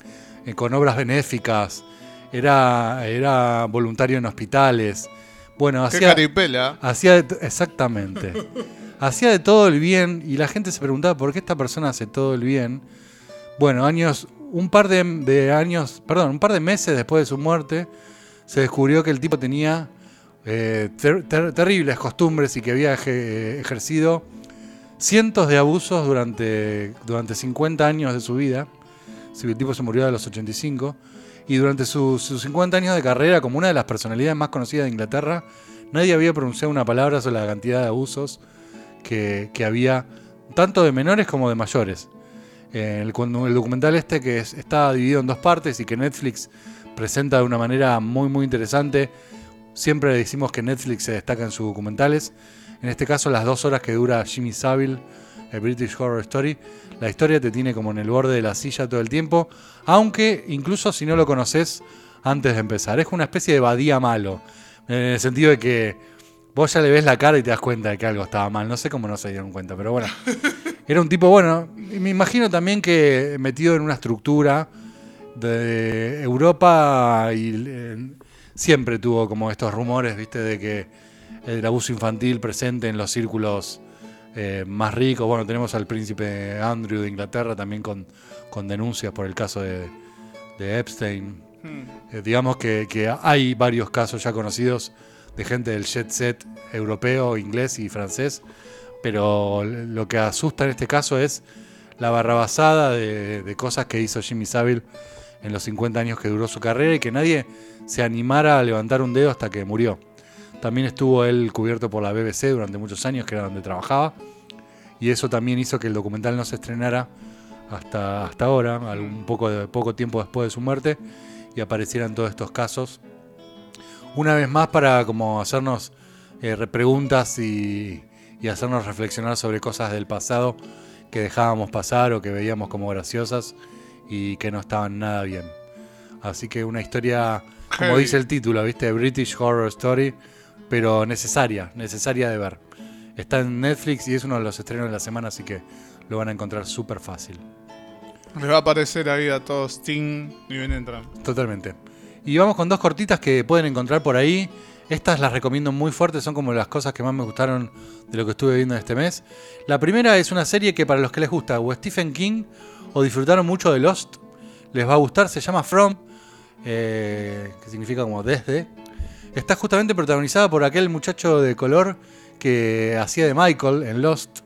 eh, con obras benéficas. Era, era voluntario en hospitales. Bueno, hacía, caripela. hacía exactamente. hacía de todo el bien y la gente se preguntaba por qué esta persona hace todo el bien. Bueno, años, un par de, de años, perdón, un par de meses después de su muerte, se descubrió que el tipo tenía eh, ter- ter- terribles costumbres y que había eje- ejercido cientos de abusos durante, durante 50 años de su vida. Sí, El tipo se murió a los 85. Y durante sus, sus 50 años de carrera, como una de las personalidades más conocidas de Inglaterra, nadie había pronunciado una palabra sobre la cantidad de abusos que, había, tanto de menores como de mayores. Eh, el, documental este que es- está dividido en dos partes y que Netflix presenta de una manera muy muy interesante. Siempre decimos que Netflix se destaca en sus documentales. En este caso las dos horas que dura Jimmy Savile, el British Horror Story. La historia te tiene como en el borde de la silla todo el tiempo. Aunque incluso si no lo conoces antes de empezar. Es una especie de badía malo. En el sentido de que vos ya le ves la cara y te das cuenta de que algo estaba mal. No sé cómo no se dieron cuenta, pero bueno. Era un tipo, bueno, y me imagino también que metido en una estructura de Europa y eh, siempre tuvo como estos rumores, viste, de que el abuso infantil presente en los círculos eh, más ricos. Bueno, tenemos al príncipe Andrew de Inglaterra también con, con denuncias por el caso de, de Epstein. Eh, digamos que, que hay varios casos ya conocidos de gente del jet set europeo, inglés y francés, pero lo que asusta en este caso es la barrabasada de, de cosas que hizo Jimmy Savile en los 50 años que duró su carrera y que nadie se animara a levantar un dedo hasta que murió. También estuvo él cubierto por la BBC durante muchos años, que era donde trabajaba, y eso también hizo que el documental no se estrenara hasta, hasta ahora, algún poco, de, poco tiempo después de su muerte, y aparecieran todos estos casos. Una vez más para como hacernos eh, repreguntas y, y hacernos reflexionar sobre cosas del pasado que dejábamos pasar o que veíamos como graciosas y que no estaban nada bien. Así que una historia, como dice el título, ¿viste? British Horror Story, pero necesaria, necesaria de ver. Está en Netflix y es uno de los estrenos de la semana, así que lo van a encontrar súper fácil. Les va a aparecer ahí a todos Sting y bien entran. Totalmente. Y vamos con dos cortitas que pueden encontrar por ahí. Estas las recomiendo muy fuertes, son como las cosas que más me gustaron de lo que estuve viendo este mes. La primera es una serie que para los que les gusta o Stephen King o disfrutaron mucho de Lost, les va a gustar, se llama From, eh, que significa como desde. Está justamente protagonizada por aquel muchacho de color que hacía de Michael en Lost.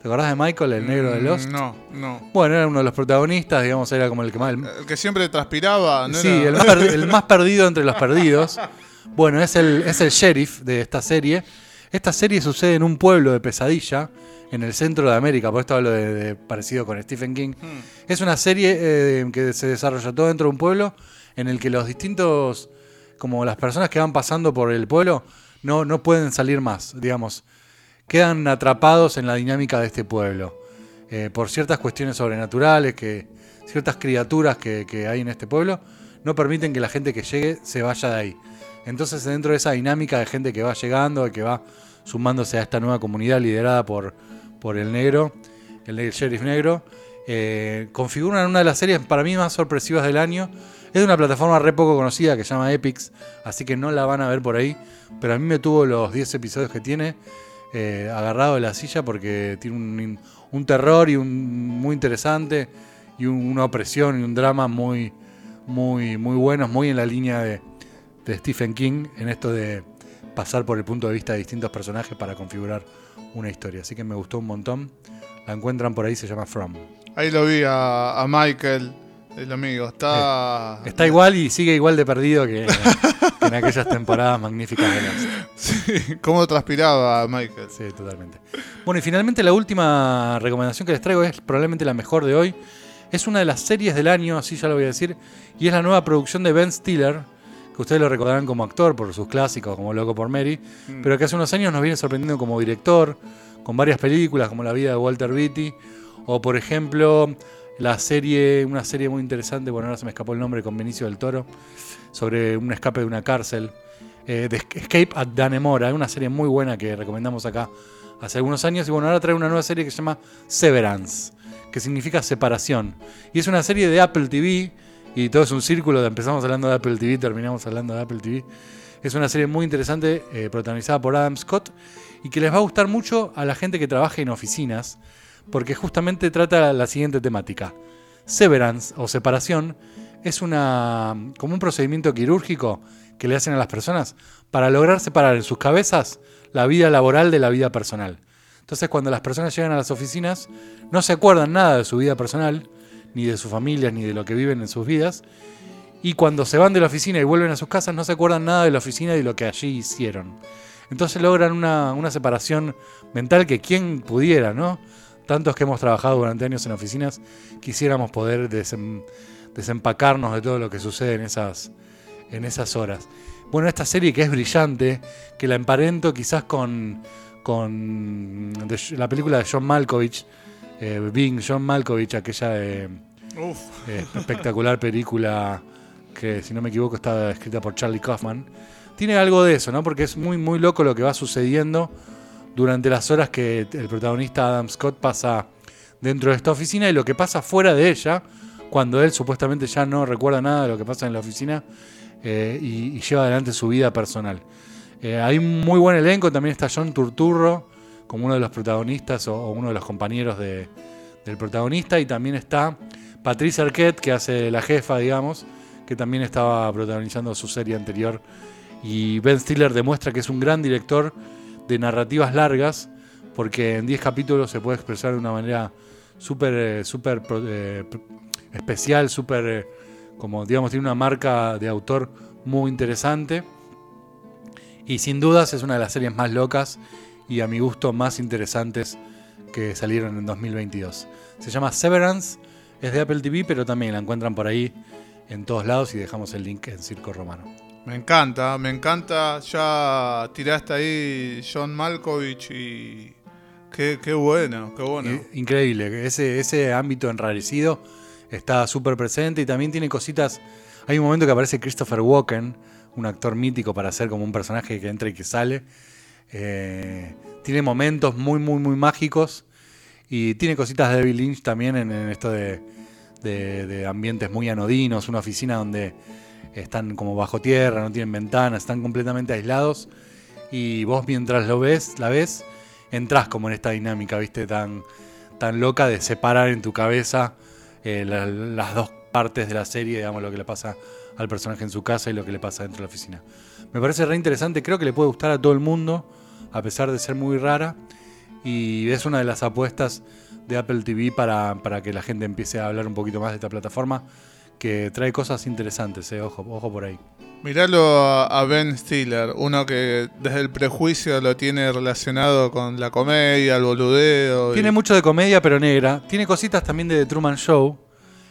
¿Te acordás de Michael, el negro de Mm, Lost? No, no. Bueno, era uno de los protagonistas, digamos, era como el que más... el- El que siempre transpiraba, ¿no? Sí, era? el más, perdi- el más perdido entre los perdidos. Bueno, es el, es el sheriff de esta serie. Esta serie sucede en un pueblo de pesadilla, en el centro de América, por esto hablo de, de parecido con Stephen King. Es una serie eh, que se desarrolla todo dentro de un pueblo en el que los distintos, como las personas que van pasando por el pueblo, no, no pueden salir más, digamos. Quedan atrapados en la dinámica de este pueblo. eh, por ciertas cuestiones sobrenaturales, que ciertas criaturas que, que hay en este pueblo, no permiten que la gente que llegue se vaya de ahí. Entonces, dentro de esa dinámica de gente que va llegando que va sumándose a esta nueva comunidad liderada por, por el negro, el sheriff negro, eh, configuran una de las series para mí más sorpresivas del año. Es de una plataforma re poco conocida que se llama Epix, así que no la van a ver por ahí. Pero a mí me tuvo los 10 episodios que tiene eh, agarrado de la silla porque tiene un, terror y un muy interesante y un- una opresión y un drama muy, muy, muy buenos, muy en la línea de Stephen King en esto de pasar por el punto de vista de distintos personajes para configurar una historia. Así que me gustó un montón. La encuentran por ahí, se llama From. Ahí lo vi a, a Michael el amigo. Está. Está igual y sigue igual de perdido que, que en aquellas temporadas magníficas de Lost. Sí, ¿Cómo transpiraba Michael? Sí, totalmente. Bueno, y finalmente la última recomendación que les traigo es probablemente la mejor de hoy. Es una de las series del año, así ya lo voy a decir, y es la nueva producción de Ben Stiller, que ustedes lo recordarán como actor por sus clásicos, como Loco por Mary, pero que hace unos años nos viene sorprendiendo como director, con varias películas como La vida de Walter Beatty, o por ejemplo la serie, una serie muy interesante, bueno ahora se me escapó el nombre, con Benicio del Toro, sobre un escape de una cárcel, eh, Escape at Danemora, una serie muy buena que recomendamos acá hace algunos años, y bueno, ahora trae una nueva serie que se llama Severance, que significa separación, y es una serie de Apple TV, y todo es un círculo, empezamos hablando de Apple TV, terminamos hablando de Apple TV. Es una serie muy interesante, eh, protagonizada por Adam Scott, y que les va a gustar mucho a la gente que trabaja en oficinas, porque justamente trata la siguiente temática. Severance o separación es una, como un procedimiento quirúrgico que le hacen a las personas para lograr separar en sus cabezas la vida laboral de la vida personal. Entonces cuando las personas llegan a las oficinas no se acuerdan nada de su vida personal, ni de sus familias, ni de lo que viven en sus vidas. Y cuando se van de la oficina y vuelven a sus casas, no se acuerdan nada de la oficina y de lo que allí hicieron. Entonces logran una, una separación mental que quien pudiera, ¿no? Tantos que hemos trabajado durante años en oficinas, quisiéramos poder desem- desempacarnos de todo lo que sucede en esas, en esas horas. Bueno, esta serie que es brillante, que la emparento quizás con, con de- la película de John Malkovich, eh, Being John Malkovich, aquella Uf. eh, espectacular película que, si no me equivoco, está escrita por Charlie Kaufman. Tiene algo de eso, ¿no? Porque es muy, muy loco lo que va sucediendo durante las horas que el protagonista Adam Scott pasa dentro de esta oficina y lo que pasa fuera de ella, cuando él supuestamente ya no recuerda nada de lo que pasa en la oficina eh, y, lleva adelante su vida personal. Eh, hay un muy buen elenco, también está John Turturro como uno de los protagonistas o, o uno de los compañeros de- del protagonista y también está Patricia Arquette que hace la jefa, digamos, que también estaba protagonizando su serie anterior y Ben Stiller demuestra que es un gran director de narrativas largas porque en 10 capítulos se puede expresar de una manera súper eh, súper eh, pr- especial, súper eh, como digamos tiene una marca de autor muy interesante y sin dudas es una de las series más locas y a mi gusto más interesantes que salieron en 2022. Se llama Severance, es de Apple TV, pero también la encuentran por ahí en todos lados y dejamos el link en Circo Romano. Me encanta, me encanta. Ya tiraste ahí John Malkovich y. Qué, bueno, qué bueno. Increíble, ese, ese ámbito enrarecido está súper presente y también tiene cositas. Hay un momento que aparece Christopher Walken, un actor mítico para ser como un personaje que entra y que sale. Eh, tiene momentos muy, muy, muy mágicos y tiene cositas de David Lynch también en, en esto de, de- de ambientes muy anodinos, una oficina donde están como bajo tierra, no tienen ventanas, están completamente aislados. Y vos mientras lo ves, la ves, entras como en esta dinámica, viste, tan, tan loca de separar en tu cabeza eh, la- las dos partes de la serie, digamos, lo que le pasa al personaje en su casa y lo que le pasa dentro de la oficina. Me parece re interesante, creo que le puede gustar a todo el mundo, a pesar de ser muy rara, y es una de las apuestas de Apple TV para, para que la gente empiece a hablar un poquito más de esta plataforma, que trae cosas interesantes, eh, ojo, ojo por ahí. Miralo a, Ben Stiller, uno que desde el prejuicio lo tiene relacionado con la comedia, el boludeo. y- Tiene mucho de comedia, pero negra. Tiene cositas también de The Truman Show,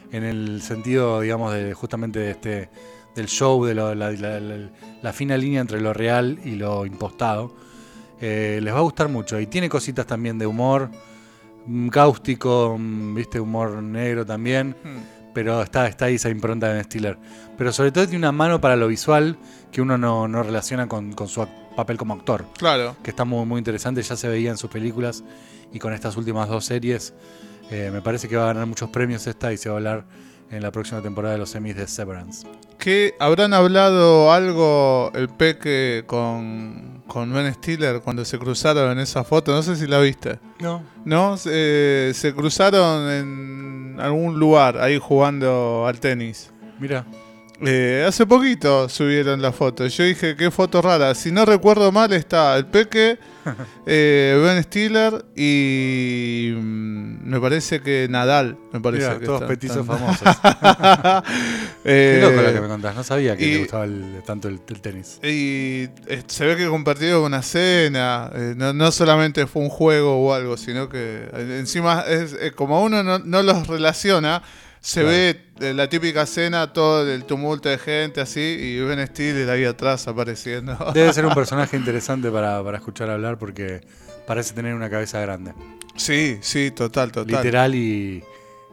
en el sentido, digamos, de justamente de este del show, de lo- la, la- la- la fina línea entre lo real y lo impostado. Eh, les va a gustar mucho. Y tiene cositas también de humor, mm, cáustico, mm, viste, humor negro también. Hmm. Pero está, está ahí esa impronta de Ben Stiller. Pero sobre todo tiene una mano para lo visual que uno no, no relaciona con, con su papel como actor Claro. que está muy, muy interesante, ya se veía en sus películas y con estas últimas dos series eh, me parece que va a ganar muchos premios esta y se va a hablar en la próxima temporada de los semis de Severance. ¿Qué habrán hablado algo el Peque con, con Ben Stiller cuando se cruzaron en esa foto? No sé si la viste. No. ¿No? Se, se cruzaron en algún lugar ahí jugando al tenis. Mira, Eh, hace poquito subieron la foto. Yo dije, qué foto rara. Si no recuerdo mal, está el Peque, eh, Ben Stiller y mm, me parece que Nadal. Me parece que todos petizos están- famosos. Eh, Qué loco lo que me contás. No sabía que y- te gustaba el- tanto el, el tenis. Y eh, se ve que compartieron una cena, eh, no, no solamente fue un juego o algo, sino que eh, encima es eh, como uno no, no los relaciona, se Claro. ve eh, la típica cena, todo el tumulto de gente así, y Ben Stiller ahí atrás apareciendo. Debe ser un personaje interesante para, para escuchar hablar porque parece tener una cabeza grande. sí, sí, total, total. Literal y,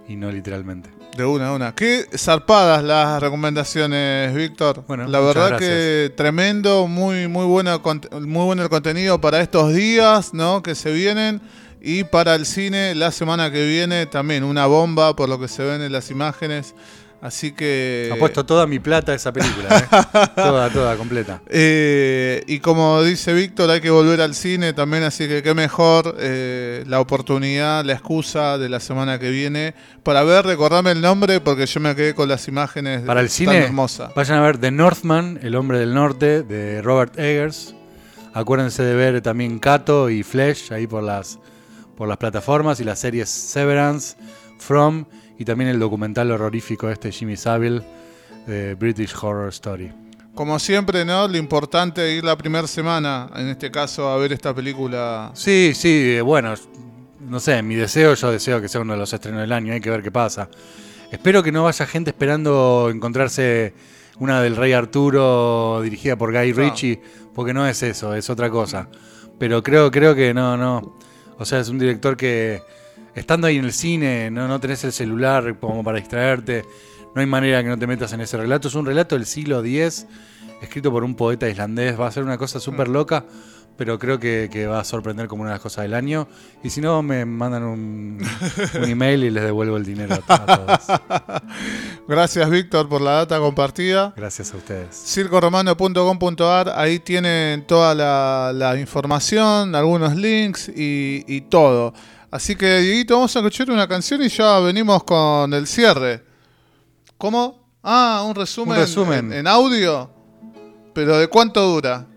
y no literalmente. De una a una. Qué zarpadas las recomendaciones, Víctor. Bueno, la verdad gracias. que tremendo, muy muy buena cont- muy bueno el contenido para estos días, ¿no? Que se vienen y para el cine la semana que viene también una bomba por lo que se ven en las imágenes. Así que Apuesto toda mi plata a esa película, ¿eh? toda, toda, completa. Eh, y como dice Víctor, hay que volver al cine también, así que qué mejor eh, la oportunidad, la excusa de la semana que viene para ver, recordame el nombre porque yo me quedé con las imágenes Para el tan cine, hermosa. vayan a ver The Northman, El hombre del norte, de Robert Eggers. Acuérdense de ver también Cato y Flesh ahí por las, por las plataformas y las series Severance, From y también el documental horrorífico este Jimmy Savile de British Horror Story. Como siempre, ¿no? Lo importante es ir la primera semana, en este caso, a ver esta película. Sí, sí, eh, bueno, no sé, mi deseo, yo deseo que sea uno de los estrenos del año, hay que ver qué pasa. Espero que no vaya gente esperando encontrarse una del Rey Arturo dirigida por Guy No. Ritchie, porque no es eso, es otra cosa. Pero creo, creo que no, no. O sea, es un director que estando ahí en el cine, no, no tenés el celular como para distraerte, no hay manera que no te metas en ese relato. Es un relato del siglo X, escrito por un poeta islandés, va a ser una cosa súper loca, pero creo que, que va a sorprender como una de las cosas del año. Y si no, me mandan un, un email y les devuelvo el dinero a, todos. Gracias, Víctor, por la data compartida. Gracias a ustedes. circoromano.com.ar, ahí tienen toda la, la información, algunos links y, y todo. Así que, Dieguito, vamos a escuchar una canción y ya venimos con el cierre. ¿Cómo? Ah, un resumen, Un resumen. En, en audio. ¿Pero de cuánto dura?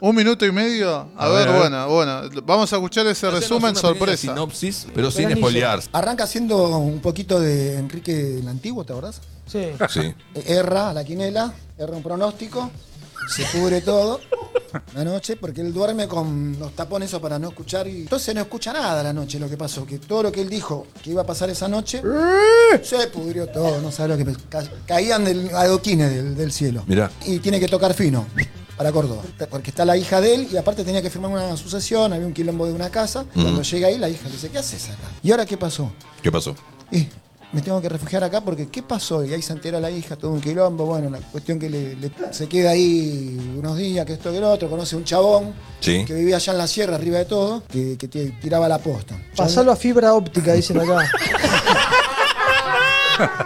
¿Un minuto y medio? A, A ver, bueno, bueno. Vamos a escuchar ese resumen una sorpresa. Sinopsis, pero sin espolear. Arranca siendo un poquito de Enrique el Antiguo, ¿te acordás? Sí. Sí. Erra a la quinela, erra un pronóstico, se cubre todo la noche porque él duerme con los tapones esos para no escuchar y entonces no escucha nada la noche lo que pasó, que todo lo que él dijo que iba a pasar esa noche se pudrió todo, no sabe lo que ca- caían del adoquines del, del cielo. Mirá. Y tiene que tocar fino para Córdoba, porque está la hija de él y aparte tenía que firmar una sucesión, había un quilombo de una casa, cuando llega ahí la hija le dice, ¿qué haces acá? ¿Y ahora qué pasó? ¿Qué pasó? Y me tengo que refugiar acá porque ¿qué pasó? Y ahí se entera la hija, todo un quilombo. Bueno, la cuestión que le, le- se queda ahí unos días, que esto que lo otro. Conoce un chabón Sí. que vivía allá en la sierra, arriba de todo, que, tiraba la posta. Pasalo a fibra óptica, dicen acá.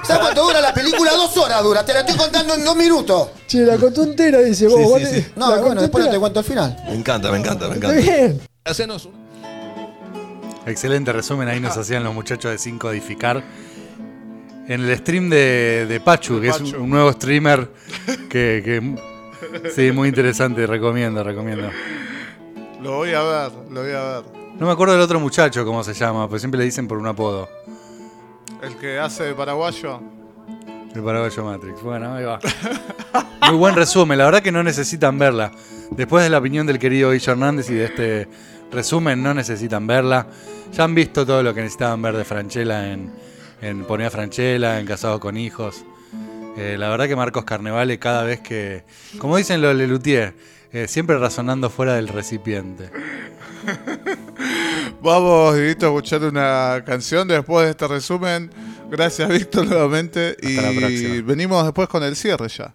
¿Sabes cuánto dura la película? Dos horas dura. Te la estoy contando en dos minutos. Che, la contó entera, dice vos. Sí, vos sí, te- sí. No, la bueno, después no te cuento el final. Me encanta, me encanta, me Está encanta. bien. Hacenos un- Excelente resumen, ahí nos hacían los muchachos de 5 edificar. En el stream de, de Pachu, que es un, nuevo streamer que, que- sí, muy interesante, recomiendo, recomiendo. Lo voy a ver, lo voy a ver. No me acuerdo del otro muchacho cómo se llama, pues siempre le dicen por un apodo. El que hace de paraguayo. El paraguayo Matrix. Bueno, ahí va. Muy buen resumen, la verdad que no necesitan verla. Después de la opinión del querido Guillo Hernández y de este resumen, no necesitan verla. Ya han visto todo lo que necesitaban ver de Franchella en, en Poner a Franchella, en Casados con Hijos. Eh, la verdad que Marcos Carnevale cada vez que, como dicen los Lelutier, eh, siempre razonando fuera del recipiente. Vamos, Dieguito, a escuchar una canción después de este resumen. Gracias, Víctor, nuevamente. Hasta la y próxima. venimos después con el cierre ya.